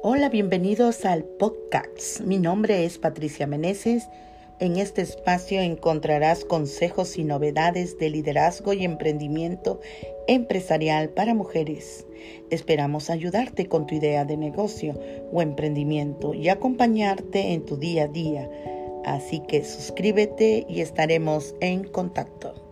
Hola, bienvenidos al podcast. Mi nombre es Patricia Meneses. En este espacio encontrarás consejos y novedades de liderazgo y emprendimiento empresarial para mujeres. Esperamos ayudarte con tu idea de negocio o emprendimiento y acompañarte en tu día a día. Así que suscríbete y estaremos en contacto.